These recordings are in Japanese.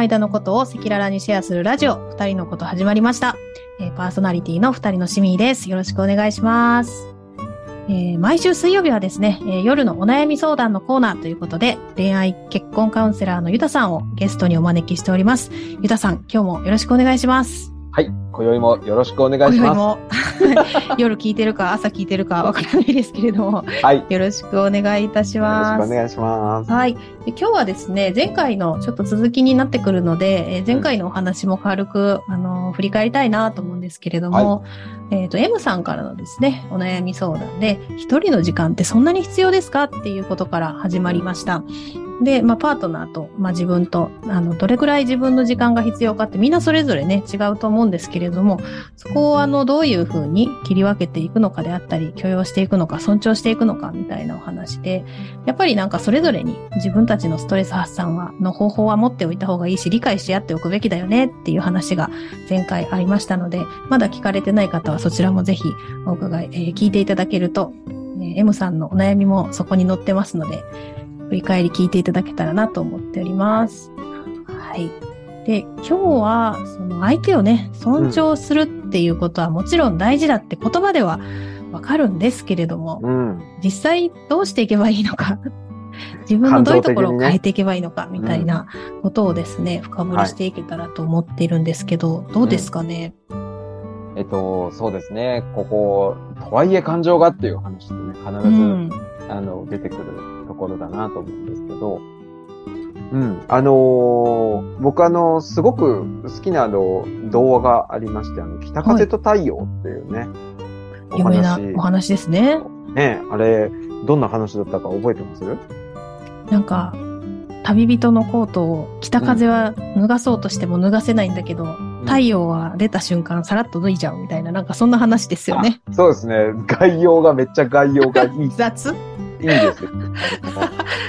間のことを赤裸々にシェアするラジオ、二人のこと始まりました。えーパーソナリティの二人のしみーです。よろしくお願いします。えー毎週水曜日はですね、えー夜のお悩み相談のコーナーということで、恋愛結婚カウンセラーのゆたさんをゲストにお招きしております。ゆたさん、今日もよろしくお願いします。はい。今宵もよろしくお願いしま今宵も 夜聞いてるか朝聞いてるかわからないですけれども、す。はい。よよろしくお願いいたしろします。くお願いします。はい。で今日はですね、前回のちょっと続きになってくるので、えー前回のお話も軽く、あのー振り返りたいなと思うんですけれども、えっ、と、M さんからのですね、お悩み相談で、一人の時間ってそんなに必要ですかっていうことから始まりました。で、まあ、パートナーと、まあ、自分と、あの、どれくらい自分の時間が必要かってみんなそれぞれね、違うと思うんですけれども、そこをあの、どういうふうに切り分けていくのかであったり、許容していくのか、尊重していくのかみたいなお話で、やっぱりなんかそれぞれに自分たちのストレス発散は、の方法は持っておいた方がいいし、理解し合っておくべきだよねっていう話が前回ありましたので、まだ聞かれてない方はそちらもぜひお伺い、えー聞いていただけると、えー M さんのお悩みもそこに載ってますので、振り返り聞いていただけたらなと思っております。はい。で、今日は、その相手をね、尊重するっていうことはもちろん大事だって言葉ではわかるんですけれども、うん。実際どうしていけばいいのか、自分のどういうところを変えていけばいいのか、みたいなことをですね、深掘りしていけたらと思っているんですけど、どうですかね、えっと、そうですね。ここ、とはいえ感情がっていう話でね、必ず、うん。あの、出てくるところだなと思うんですけど、うん。あのー僕あの、すごく好きなあの、童話がありまして、あの、北風と太陽っていうね、お有名な話お話ですね。ね、あれ、どんな話だったか覚えてます？なんか、旅人のコートを北風は脱がそうとしても脱がせないんだけど、太陽は出た瞬間さらっと脱いじゃうみたいな、なんかそんな話ですよね。あそうですね。概要がめっちゃ概要がいい 雑？いいんですよ。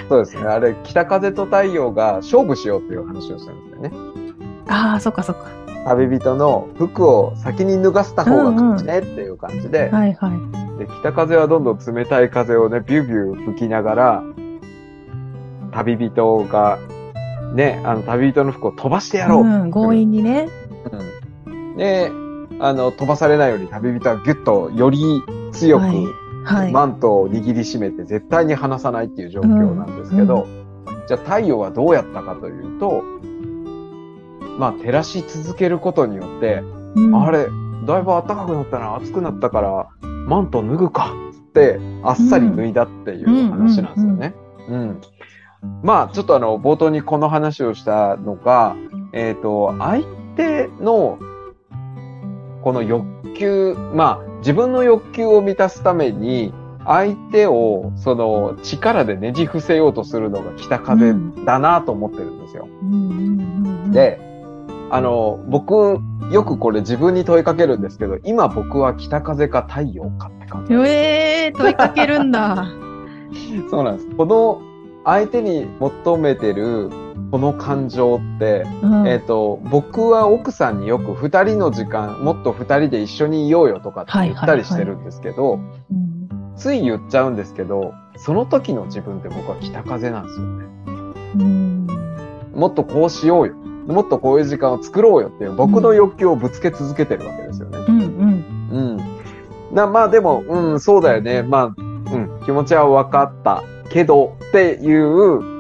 そうですね。あれ、北風と太陽が勝負しようっていう話をするんですよね。ああ、そっかそっか。旅人の服を先に脱がせた方が勝ちねっていう感じで、はいはい。で北風はどんどん冷たい風をね、ビュービュー吹きながら、旅人が、ね、あの、旅人の服を飛ばしてやろう。うん、強引にね。うんで、あの、飛ばされないように旅人はギュッとより強く、はいはい。マントを握りしめて絶対に離さないっていう状況なんですけど、じゃあ太陽はどうやったかというと、まあ照らし続けることによって、うんあれ、だいぶ暖かくなったな、暑くなったから、マント脱ぐかって、あっさり脱いだっていう話なんですよね。うん。まあちょっとあの、冒頭にこの話をしたのが、えっ、と、相手の、この欲求、まあ自分の欲求を満たすために、相手をその力でねじ伏せようとするのが北風だなと思ってるんですよ。で、あの、僕、よくこれ自分に問いかけるんですけど、今僕は北風か太陽かって感じ。ええー、問いかけるんだ。そうなんです。この相手に求めてるこの感情って、うんえっ、と、僕は奥さんによく二人の時間、もっと二人で一緒にいようよとかって言ったりしてるんですけど、うんつい言っちゃうんですけど、その時の自分って僕は北風なんですよね。うんもっとこうしようよ。もっとこういう時間を作ろうよっていう僕の欲求をぶつけ続けてるわけですよね。うんうんうん。な、まあでも、うん、そうだよね。まあ、うん、気持ちは分かったけどっていう、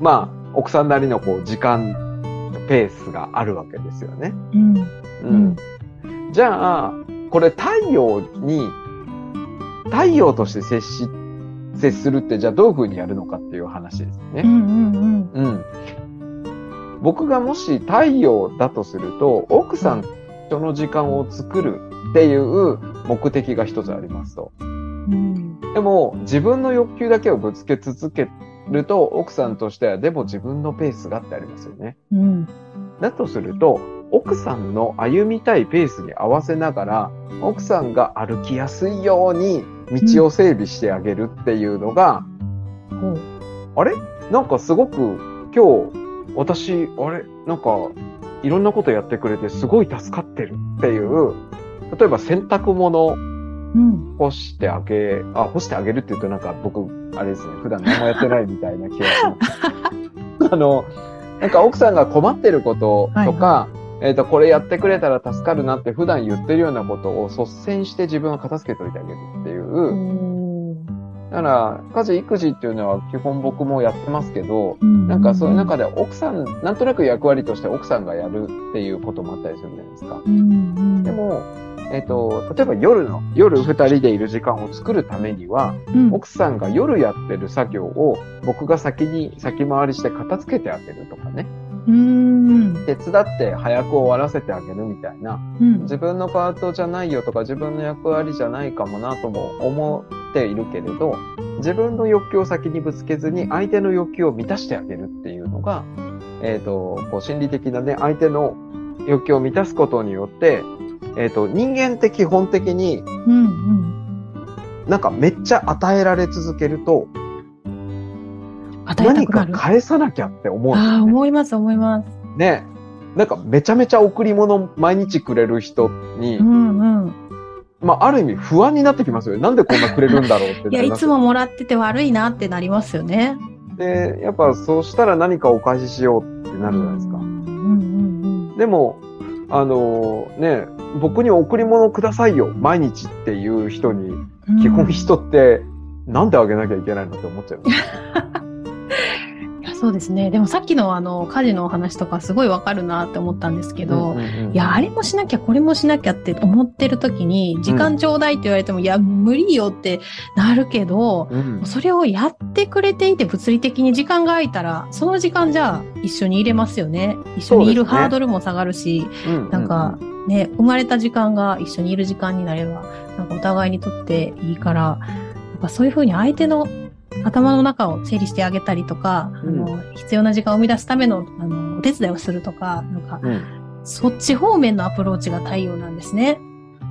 まあ、奥さんなりのこう、時間、ペースがあるわけですよね。うんうん。じゃあ、これ太陽に、太陽として接し、接するってじゃあどういう風にやるのかっていう話ですね。うんうんうん。僕がもし太陽だとすると、奥さんとその時間を作るっていう目的が一つありますと。うんでも、自分の欲求だけをぶつけ続けると、奥さんとしては、でも自分のペースがってありますよね。うん。だとすると、奥さんの歩みたいペースに合わせながら、奥さんが歩きやすいように道を整備してあげるっていうのが、ほう。あれ？なんかすごく今日、私、あれ？なんか、いろんなことやってくれてすごい助かってるっていう、例えば洗濯物うん。干してあげ、あ、干してあげるって言うとなんか僕、あれですね、普段何もやってないみたいな気がします。あの、なんか奥さんが困ってることとか、はいえっ、ー、と、これやってくれたら助かるなって普段言ってるようなことを率先して自分は片付けといてあげるっていう。だから、家事、育児っていうのは基本僕もやってますけど、なんかそういう中で奥さん、なんとなく役割として奥さんがやるっていうこともあったりするじゃないですか。でも、えっ、ー、と、例えば夜の、夜二人でいる時間を作るためには、うん、奥さんが夜やってる作業を僕が先に先回りして片付けてあげるとかね。手伝って早く終わらせてあげるみたいな、うん、自分のパートじゃないよとか自分の役割じゃないかもなとも思っているけれど自分の欲求を先にぶつけずに相手の欲求を満たしてあげるっていうのが、えっ、ー、とこう心理的なね相手の欲求を満たすことによって、えっ、ー、と人間って基本的に、うんうん、なんかめっちゃ与えられ続けると何か返さなきゃって思うね、ああ、思います、思います。ね。なんかめちゃめちゃ贈り物毎日くれる人に、うんうん。まあ、ある意味不安になってきますよね。なんでこんなくれるんだろうって。いや、いつももらってて悪いなってなりますよね。で、やっぱそうしたら何かお返ししようってなるじゃないですか。うんうんうん、でも、あのー、ね、僕に贈り物くださいよ、毎日っていう人に、基本人って、なんであげなきゃいけないのって思っちゃう。そうですね。でもさっきのあの、家事のお話とかすごいわかるなって思ったんですけど、うんうんうん、いや、あれもしなきゃこれもしなきゃって思ってる時に、時間ちょうだいって言われても、うん、いや、無理よってなるけど、うん、それをやってくれていて物理的に時間が空いたら、その時間じゃあ一緒に入れますよね。一緒にいるハードルも下がるし、ね、なんか、ね、生まれた時間が一緒にいる時間になれば、なんかお互いにとっていいから、なんかそういうふうに相手の頭の中を整理してあげたりとか、うん、あの必要な時間を生み出すためのあのお手伝いをするとか、なんか、うん、そっち方面のアプローチが太陽なんですね。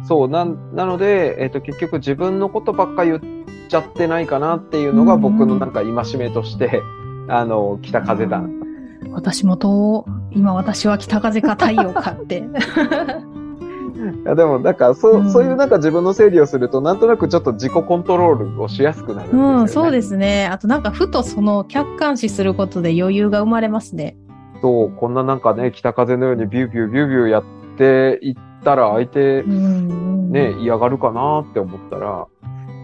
そう、な、なので、えっ、ー、と、結局自分のことばっか言っちゃってないかなっていうのが僕のなんか戒めとして、うん、あの、北風だ。私もと、今私は北風か太陽かって。いやでも、なんか、そう、うん、そういうなんか自分の整理をすると、なんとなくちょっと自己コントロールをしやすくなるんですよね。うん、そうですね。あとなんか、ふとその客観視することで余裕が生まれますね。そう、こんななんかね、北風のようにビュービュービュービューやっていったら、相手、ね、嫌がるかなって思ったら、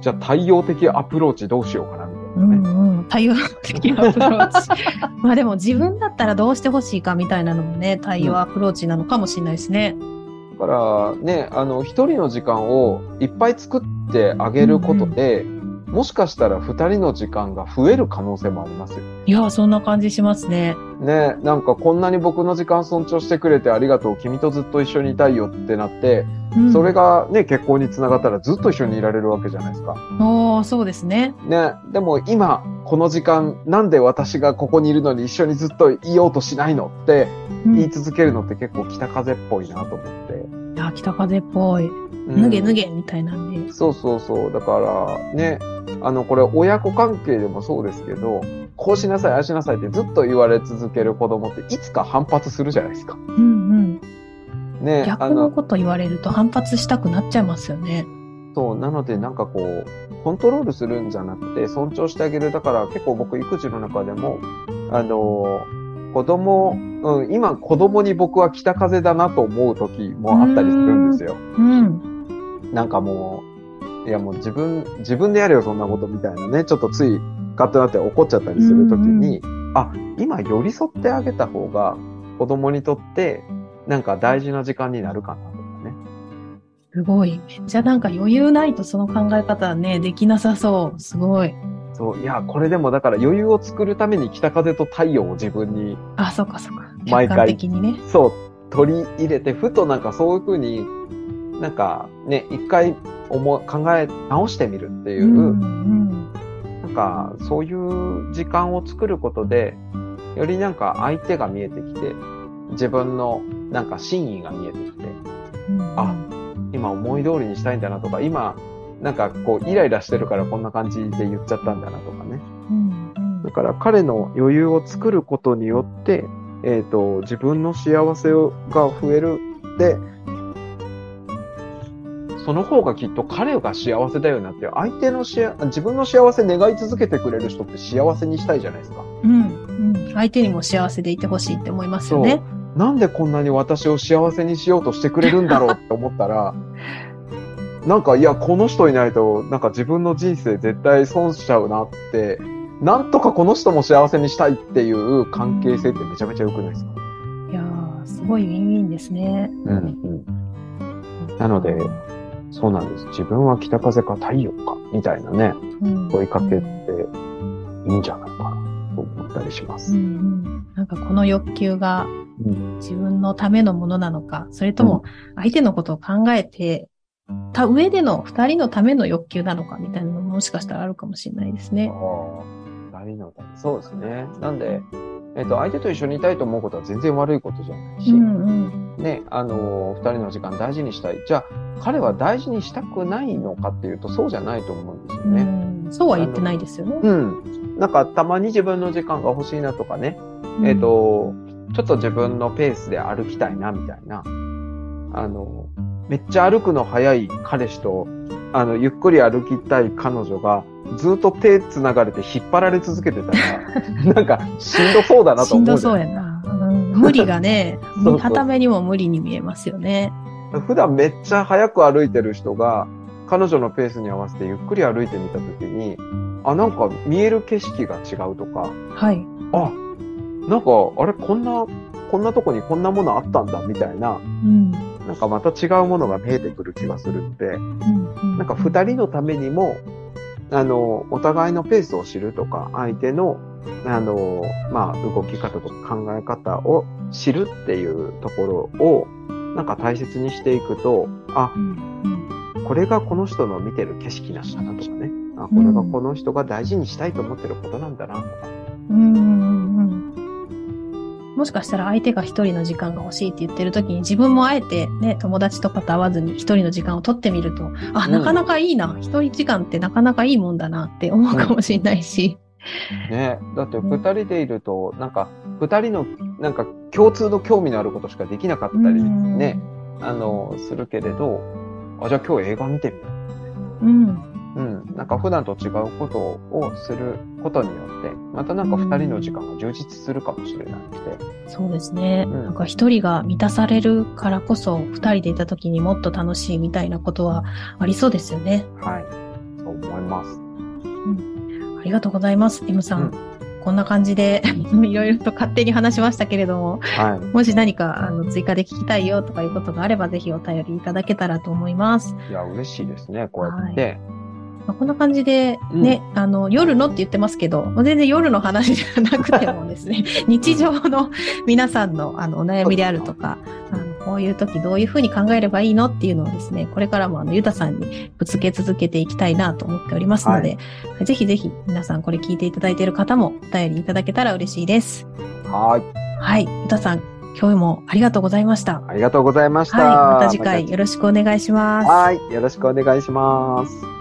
じゃあ対応的アプローチどうしようかなみたいなね。うんうん、対応的アプローチ。まあでも自分だったらどうしてほしいかみたいなのもね、対応アプローチなのかもしれないですね。うんからね、あの、一人の時間をいっぱい作ってあげることで、もしかしたら二人の時間が増える可能性もありますよ。いや、そんな感じしますね。ね、なんかこんなに僕の時間尊重してくれてありがとう、君とずっと一緒にいたいよってなって、うん、それがね、結婚につながったらずっと一緒にいられるわけじゃないですか。おそうですね。ね、でも今、この時間、なんで私がここにいるのに一緒にずっといようとしないのって言い続けるのって結構北風っぽいなと思って。いや、北風っぽい。脱げ脱げみたいなんで。そうそうそう。だからね、あの、これ親子関係でもそうですけど、こうしなさい、ああしなさいってずっと言われ続ける子供っていつか反発するじゃないですか。うんうん。ね逆のこと言われると反発したくなっちゃいますよね。そう、なのでなんかこう、コントロールするんじゃなくて尊重してあげる。だから結構僕育児の中でも、あの子供、うん、今子供に僕は北風だなと思う時もあったりするんですよ。うん。なんかもう、いやもう自分、自分でやれよそんなことみたいなね、ちょっとついカッとなって怒っちゃったりする時に、あ、今寄り添ってあげた方が子供にとってなんか大事な時間になるかなとかね。すごい。じゃあなんか余裕ないとその考え方はね、できなさそう。すごい。そう、いや、これでもだから余裕を作るために北風と太陽を自分に。あ、そうかそうか。毎回。的にね。そう、取り入れて、ふとなんかそういうふうに、なんかね、一回思考え直してみるっていう、うんうん、なんかそういう時間を作ることで、よりなんか相手が見えてきて、自分のなんか真意が見えてきて、うん、あ、今思い通りにしたいんだなとか、今なんかこうイライラしてるからこんな感じで言っちゃったんだなとかね。うんうん、だから彼の余裕を作ることによって、えっ、ー、と、自分の幸せが増える。で、その方がきっと彼が幸せだよなって、相手のし自分の幸せ願い続けてくれる人って幸せにしたいじゃないですか。うん。うん。相手にも幸せでいてほしいって思いますよね。なんでこんなに私を幸せにしようとしてくれるんだろうって思ったら、なんか、いや、この人いないと、なんか自分の人生絶対損しちゃうなって、なんとかこの人も幸せにしたいっていう関係性ってめちゃめちゃ良くないですか？いやー、すごいウィンウィンですね。うんうん。なので、そうなんです。自分は北風か太陽か、みたいなね、うん問いかけっていいんじゃないかなと思ったりします。うんうん。なんかこの欲求がうん自分のためのものなのか、それとも相手のことを考えて、た上での二人のための欲求なのかみたいなのももしかしたらあるかもしれないですね。二人のため。そうですね。なんで、えっ、と、相手と一緒にいたいと思うことは全然悪いことじゃないし、うんうん。ね、あのー二人の時間大事にしたい。じゃあ、彼は大事にしたくないのかっていうと、そうじゃないと思うんですよね。うんそうは言ってないですよね。うん。なんか、たまに自分の時間が欲しいなとかね、えっ、と、ちょっと自分のペースで歩きたいな、みたいな。あの、めっちゃ歩くの早い彼氏と、あの、ゆっくり歩きたい彼女が、ずっと手繋がれて引っ張られ続けてたら、なんか、しんどそうだなとしんどそうやな。うん無理がね そうそう、片目にも無理に見えますよね。普段めっちゃ早く歩いてる人が、彼女のペースに合わせてゆっくり歩いてみたときに、あ、なんか見える景色が違うとか、はい。あ、なんか、あれ、こんな、こんなとこにこんなものあったんだ、みたいな、うん。なんかまた違うものが見えてくる気がするんで、うんなんか二人のためにも、あの、お互いのペースを知るとか、相手の、あの、まあ、動き方とか考え方を知るっていうところを、なんか大切にしていくと、あ、これがこの人の見てる景色なんだなとかね。あ、これがこの人が大事にしたいと思ってることなんだなとか。もしかしたら相手が一人の時間が欲しいって言ってる時に自分もあえてね、友達とかと会わずに一人の時間を取ってみると、あ、うんなかなかいいな。一人時間ってなかなかいいもんだなって思うかもしれないし。ね。だって二人でいると、なんか、二人の、なんか共通の興味のあることしかできなかったりね、あの、するけれど、あ、じゃあ今日映画見てみよう。うん。うん。なんか普段と違うことをすることによって、またなんか二人の時間が充実するかもしれなくて。そうですね。うんなんか一人が満たされるからこそ、二人でいた時にもっと楽しいみたいなことはありそうですよね。はい。そう思います。ありがとうございます、M さん。うんこんな感じで、いろいろと勝手に話しましたけれども、はい。もし何かあの追加で聞きたいよとかいうことがあれば、ぜひお便りいただけたらと思います。いや、嬉しいですね。こうやって。まあ、こんな感じで、ね、あの、夜のって言ってますけど、全然夜の話じゃなくてもですね、日常の皆さんのあのお悩みであるとか、あのこういう時どういうふうに考えればいいのっていうのをですね、これからもあの、ゆたさんにぶつけ続けていきたいなと思っておりますので、ぜひぜひ皆さんこれ聞いていただいている方もお便りいただけたら嬉しいです。はい。はい。ゆたさん、今日もありがとうございました。ありがとうございました。はい。また次回よろしくお願いします。はい。よろしくお願いします。